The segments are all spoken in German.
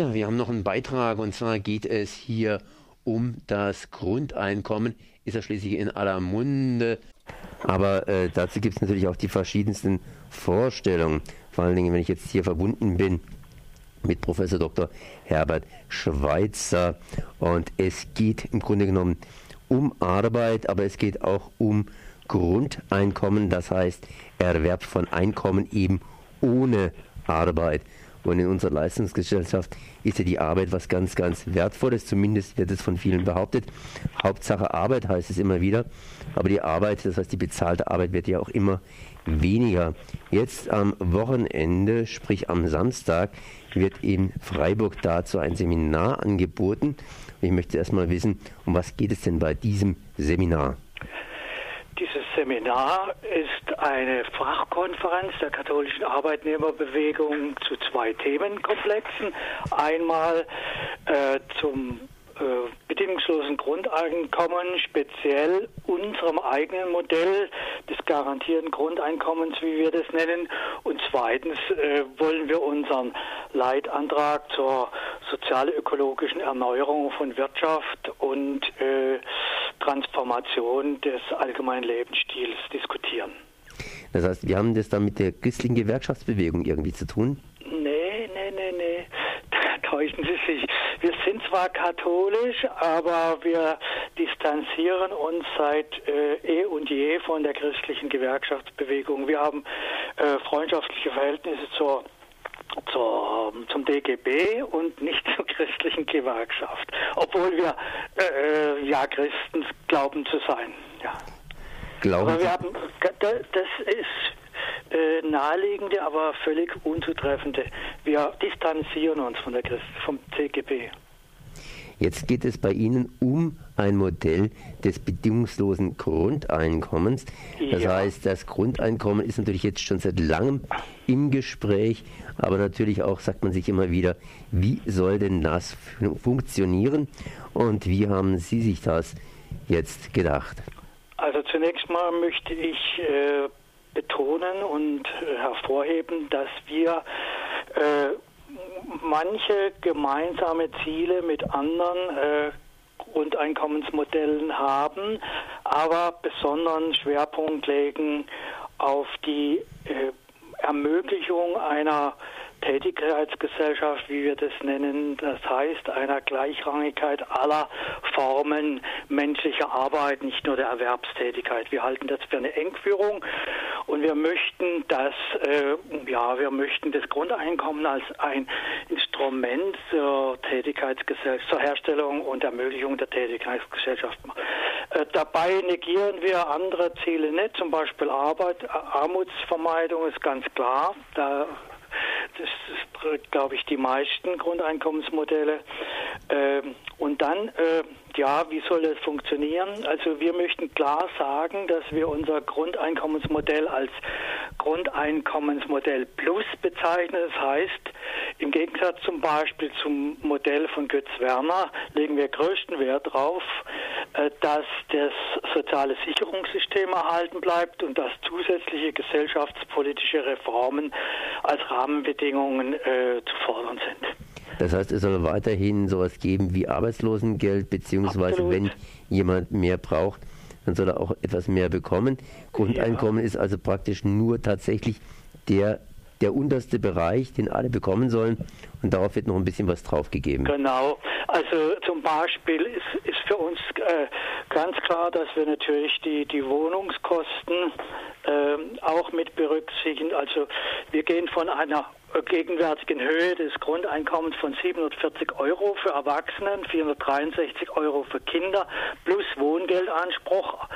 Ja, wir haben noch einen Beitrag und zwar geht es hier um das Grundeinkommen. Ist ja schließlich in aller Munde. Aber äh, dazu gibt es natürlich auch die verschiedensten Vorstellungen. Vor allen Dingen, wenn ich jetzt hier verbunden bin mit Professor Dr. Herbert Schweitzer. Und es geht im Grunde genommen um Arbeit, aber es geht auch um Grundeinkommen, das heißt Erwerb von Einkommen eben ohne Arbeit. Und in unserer Leistungsgesellschaft ist ja die Arbeit was ganz, ganz Wertvolles. Zumindest wird es von vielen behauptet. Hauptsache Arbeit heißt es immer wieder. Aber die Arbeit, das heißt die bezahlte Arbeit, wird ja auch immer weniger. Jetzt am Wochenende, sprich am Samstag, wird in Freiburg dazu ein Seminar angeboten. Ich möchte erstmal wissen, um was geht es denn bei diesem Seminar? Seminar ist eine Fachkonferenz der katholischen Arbeitnehmerbewegung zu zwei Themenkomplexen. Einmal äh, zum äh, bedingungslosen Grundeinkommen, speziell unserem eigenen Modell des garantierten Grundeinkommens, wie wir das nennen. Und zweitens äh, wollen wir unseren Leitantrag zur sozial-ökologischen Erneuerung von Wirtschaft und äh, Transformation des allgemeinen Lebensstils diskutieren. Das heißt, wir haben das dann mit der christlichen Gewerkschaftsbewegung irgendwie zu tun? Nee, nee, nee, nee. Da täuschen Sie sich. Wir sind zwar katholisch, aber wir distanzieren uns seit äh, eh und je von der christlichen Gewerkschaftsbewegung. Wir haben äh, freundschaftliche Verhältnisse zur zur, zum DGB und nicht zur christlichen Gewerkschaft, obwohl wir äh, ja Christen glauben zu sein. Ja. Glauben aber wir haben, das ist äh, naheliegende, aber völlig unzutreffende. Wir distanzieren uns von der Christ, vom DGB. Jetzt geht es bei Ihnen um ein Modell des bedingungslosen Grundeinkommens. Das ja. heißt, das Grundeinkommen ist natürlich jetzt schon seit langem im Gespräch, aber natürlich auch sagt man sich immer wieder, wie soll denn das funktionieren und wie haben Sie sich das jetzt gedacht? Also zunächst mal möchte ich äh, betonen und hervorheben, dass wir äh, manche gemeinsame Ziele mit anderen äh, Grundeinkommensmodellen haben, aber besonderen Schwerpunkt legen auf die äh, Ermöglichung einer Tätigkeitsgesellschaft, wie wir das nennen, das heißt einer Gleichrangigkeit aller Formen menschlicher Arbeit, nicht nur der Erwerbstätigkeit. Wir halten das für eine Engführung und wir möchten das, äh, ja, wir möchten das Grundeinkommen als ein Instrument zur Tätigkeitsgesellschaft, zur Herstellung und Ermöglichung der Tätigkeitsgesellschaft. Äh, dabei negieren wir andere Ziele nicht, zum Beispiel Arbeit, Armutsvermeidung ist ganz klar. Da das ist, glaube ich, die meisten Grundeinkommensmodelle. Ähm, und dann, äh, ja, wie soll das funktionieren? Also wir möchten klar sagen, dass wir unser Grundeinkommensmodell als Grundeinkommensmodell Plus bezeichnen. Das heißt, im Gegensatz zum Beispiel zum Modell von Götz Werner legen wir größten Wert darauf, äh, dass das soziale Sicherungssystem erhalten bleibt und dass zusätzliche gesellschaftspolitische Reformen als Rahmenbedingungen äh, zu fordern sind. Das heißt, es soll weiterhin sowas geben wie Arbeitslosengeld, beziehungsweise Absolut. wenn jemand mehr braucht, dann soll er auch etwas mehr bekommen. Grundeinkommen ja. ist also praktisch nur tatsächlich der der unterste Bereich, den alle bekommen sollen. Und darauf wird noch ein bisschen was draufgegeben. Genau. Also zum Beispiel ist, ist für uns äh, ganz klar, dass wir natürlich die, die Wohnungskosten äh, auch mit berücksichtigen. Also wir gehen von einer gegenwärtigen Höhe des Grundeinkommens von 740 Euro für Erwachsenen, 463 Euro für Kinder plus Wohngeldanspruch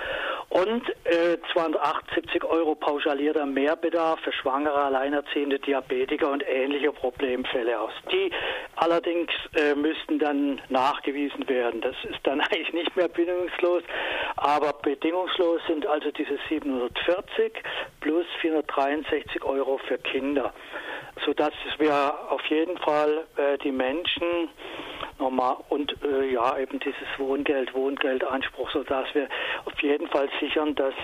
und äh, 278 Euro pauschalierter Mehrbedarf für Schwangere, Alleinerziehende, Diabetiker und ähnliche Problemfälle aus. Die allerdings äh, müssten dann nachgewiesen werden. Das ist dann eigentlich nicht mehr bedingungslos, aber bedingungslos sind also diese 740 plus 463 Euro für Kinder sodass wir auf jeden Fall äh, die Menschen nochmal und äh, ja eben dieses Wohngeld, Wohngeldanspruch, sodass wir auf jeden Fall sichern, dass,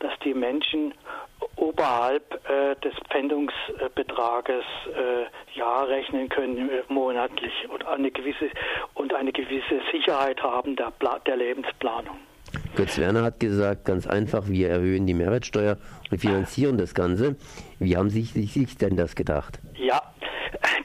dass die Menschen oberhalb äh, des Pfändungsbetrages äh, ja rechnen können äh, monatlich und eine gewisse und eine gewisse Sicherheit haben der, der Lebensplanung. Götz Werner hat gesagt, ganz einfach, wir erhöhen die Mehrwertsteuer und finanzieren das Ganze. Wie haben Sie sich denn das gedacht? Ja,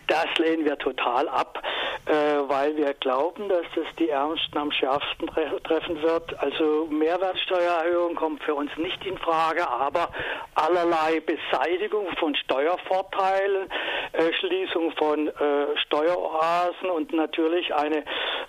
das lehnen wir total ab, weil wir glauben, dass das die Ärmsten am schärfsten treffen wird. Also Mehrwertsteuererhöhung kommt für uns nicht in Frage, aber allerlei Beseitigung von Steuervorteilen, äh, Schließung von äh, Steueroasen und natürlich eine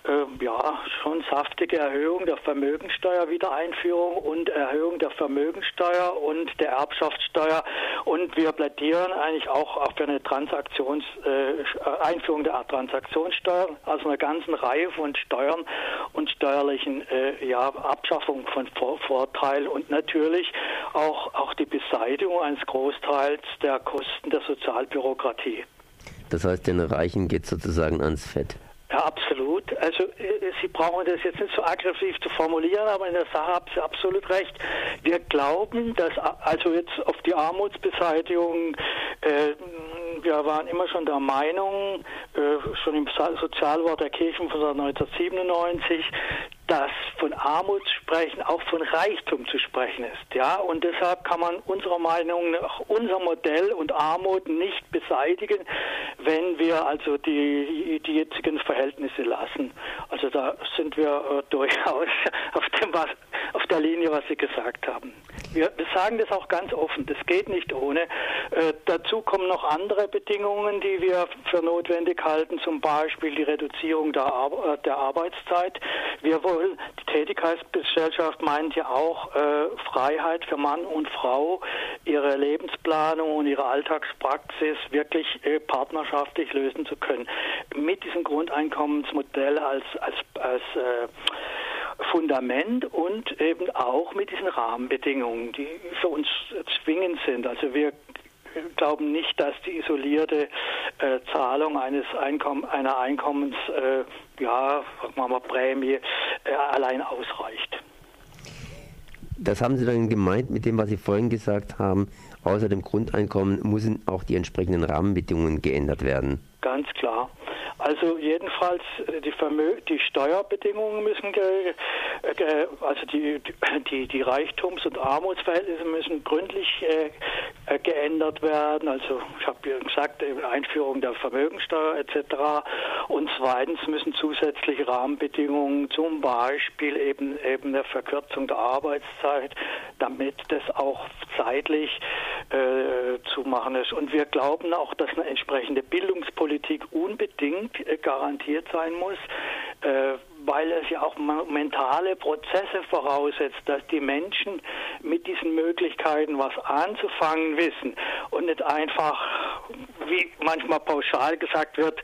äh, ja schon saftige Erhöhung der Vermögensteuer, Wiedereinführung und Erhöhung der Vermögensteuer und der Erbschaftssteuer. Und wir plädieren eigentlich auch auf eine Transaktions äh, Einführung der Transaktionssteuer, also einer ganzen Reihe von Steuern und steuerlichen äh, ja, Abschaffung von Vor Vorteilen und natürlich auch, auch die Beseitigung eines Großteils der Kosten der Sozialbürokratie. Das heißt, den Reichen geht sozusagen ans Fett. Ja, absolut. Also äh, Sie brauchen das jetzt nicht so aggressiv zu formulieren, aber in der Sache haben Sie absolut recht. Wir glauben, dass also jetzt auf die Armutsbeseitigung äh, wir waren immer schon der Meinung, äh, schon im Sozialwort der Kirchen von 1997, dass von Armut sprechen auch von Reichtum zu sprechen ist. Ja, und deshalb kann man unserer Meinung nach unser Modell und Armut nicht beseitigen, wenn wir also die, die jetzigen Verhältnisse lassen. Also da sind wir äh, durchaus auf, dem, was, was Sie gesagt haben. Wir, sagen das auch ganz offen, das geht nicht ohne. Äh, dazu kommen noch andere Bedingungen, die wir für notwendig halten, zum Beispiel die Reduzierung der, Ar der Arbeitszeit. Wir wollen, die Tätigkeitsgesellschaft meint ja auch äh, Freiheit für Mann und Frau, ihre Lebensplanung und ihre Alltagspraxis wirklich äh, partnerschaftlich lösen zu können. Mit diesem Grundeinkommensmodell als, als, als äh, Fundament und eben auch mit diesen Rahmenbedingungen, die für uns zwingend sind. Also wir glauben nicht, dass die isolierte äh, Zahlung eines Einkomm einer Einkommens, äh, ja, sagen wir mal Prämie, äh, allein ausreicht. Das haben Sie dann gemeint mit dem, was Sie vorhin gesagt haben. Außer dem Grundeinkommen müssen auch die entsprechenden Rahmenbedingungen geändert werden. Ganz klar. Also jedenfalls äh, die, Vermö die Steuerbedingungen müssen, ge also die, die, die Reichtums- und Armutsverhältnisse müssen gründlich äh, äh geändert werden. Also ich habe ja gesagt, Einführung der Vermögensteuer etc. Und zweitens müssen zusätzliche Rahmenbedingungen, zum Beispiel eben eben der Verkürzung der Arbeitszeit, damit das auch zeitlich äh, zu machen ist. Und wir glauben auch, dass eine entsprechende Bildungspolitik unbedingt äh, garantiert sein muss, äh, weil es ja auch mentale Prozesse voraussetzt, dass die Menschen mit diesen Möglichkeiten was anzufangen wissen und nicht einfach, wie manchmal pauschal gesagt wird,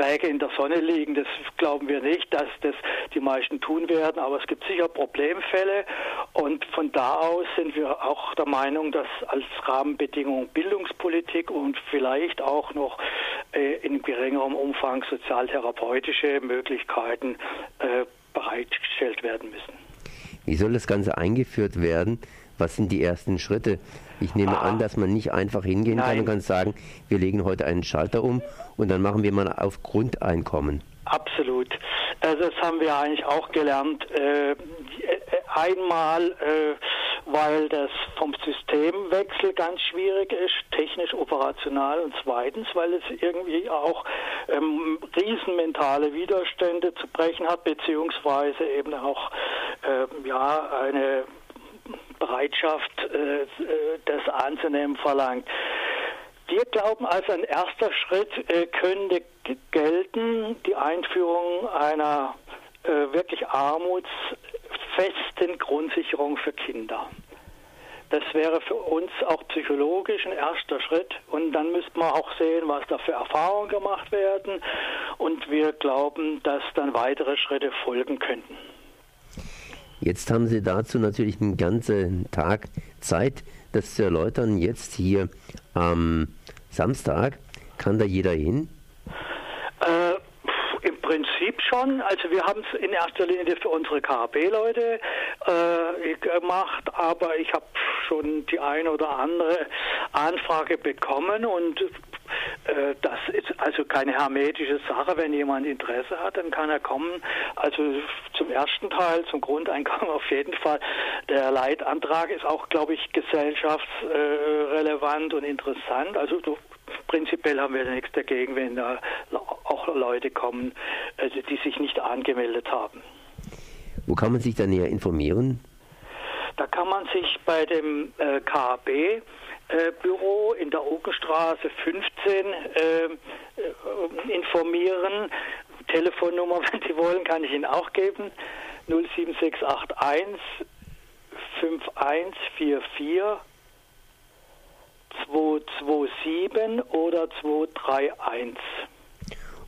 träge in der Sonne liegen. Das glauben wir nicht, dass das die meisten tun werden, aber es gibt sicher Problemfälle und von da aus sind wir auch der Meinung, dass als Rahmenbedingung Bildungspolitik und vielleicht auch noch äh, in geringerem Umfang sozialtherapeutische Möglichkeiten äh, bereitgestellt werden müssen. Wie soll das Ganze eingeführt werden? Was sind die ersten Schritte? Ich nehme ah. an, dass man nicht einfach hingehen Nein. kann und kann sagen, wir legen heute einen Schalter um und dann machen wir mal auf Grundeinkommen. Absolut. Also das haben wir eigentlich auch gelernt. Äh, einmal, äh, weil das vom Systemwechsel ganz schwierig ist, technisch operational und zweitens, weil es irgendwie auch ähm, riesenmentale Widerstände zu brechen hat, beziehungsweise eben auch äh, ja eine Bereitschaft, äh, äh, das anzunehmen, verlangt. Wir glauben, als ein erster Schritt äh, könnte gelten die Einführung einer wirklich armutsfesten Grundsicherung für Kinder. Das wäre für uns auch psychologisch ein erster Schritt. Und dann müsste man auch sehen, was da für Erfahrungen gemacht werden. Und wir glauben, dass dann weitere Schritte folgen könnten. Jetzt haben Sie dazu natürlich einen ganzen Tag Zeit, das zu erläutern. Jetzt hier am Samstag, kann da jeder hin? Äh, Im Prinzip schon. Also wir haben es in erster Linie für unsere KHB-Leute äh, gemacht, aber ich habe schon die eine oder andere Anfrage bekommen und äh, das ist also keine hermetische Sache. Wenn jemand Interesse hat, dann kann er kommen. Also zum ersten Teil, zum Grundeinkommen auf jeden Fall. Der Leitantrag ist auch, glaube ich, gesellschaftsrelevant und interessant. Also prinzipiell haben wir nichts dagegen, wenn da auch Leute kommen, also die sich nicht angemeldet haben. Wo kann man sich dann näher informieren? Da kann man sich bei dem äh, KAB äh, Büro in der Ogenstraße 15 äh, äh, informieren. Telefonnummer, wenn Sie wollen, kann ich Ihnen auch geben. 07681 5144 227 oder 231.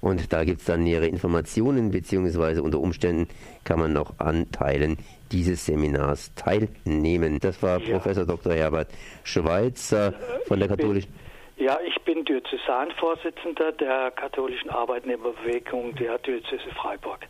Und da gibt es dann nähere Informationen, beziehungsweise unter Umständen kann man noch an Teilen dieses Seminars teilnehmen. Das war ja. Professor Dr. Herbert Schweitzer von der katholischen. Ja, ich bin Diözesanvorsitzender der katholischen Arbeitnehmerbewegung der Diözese Freiburg.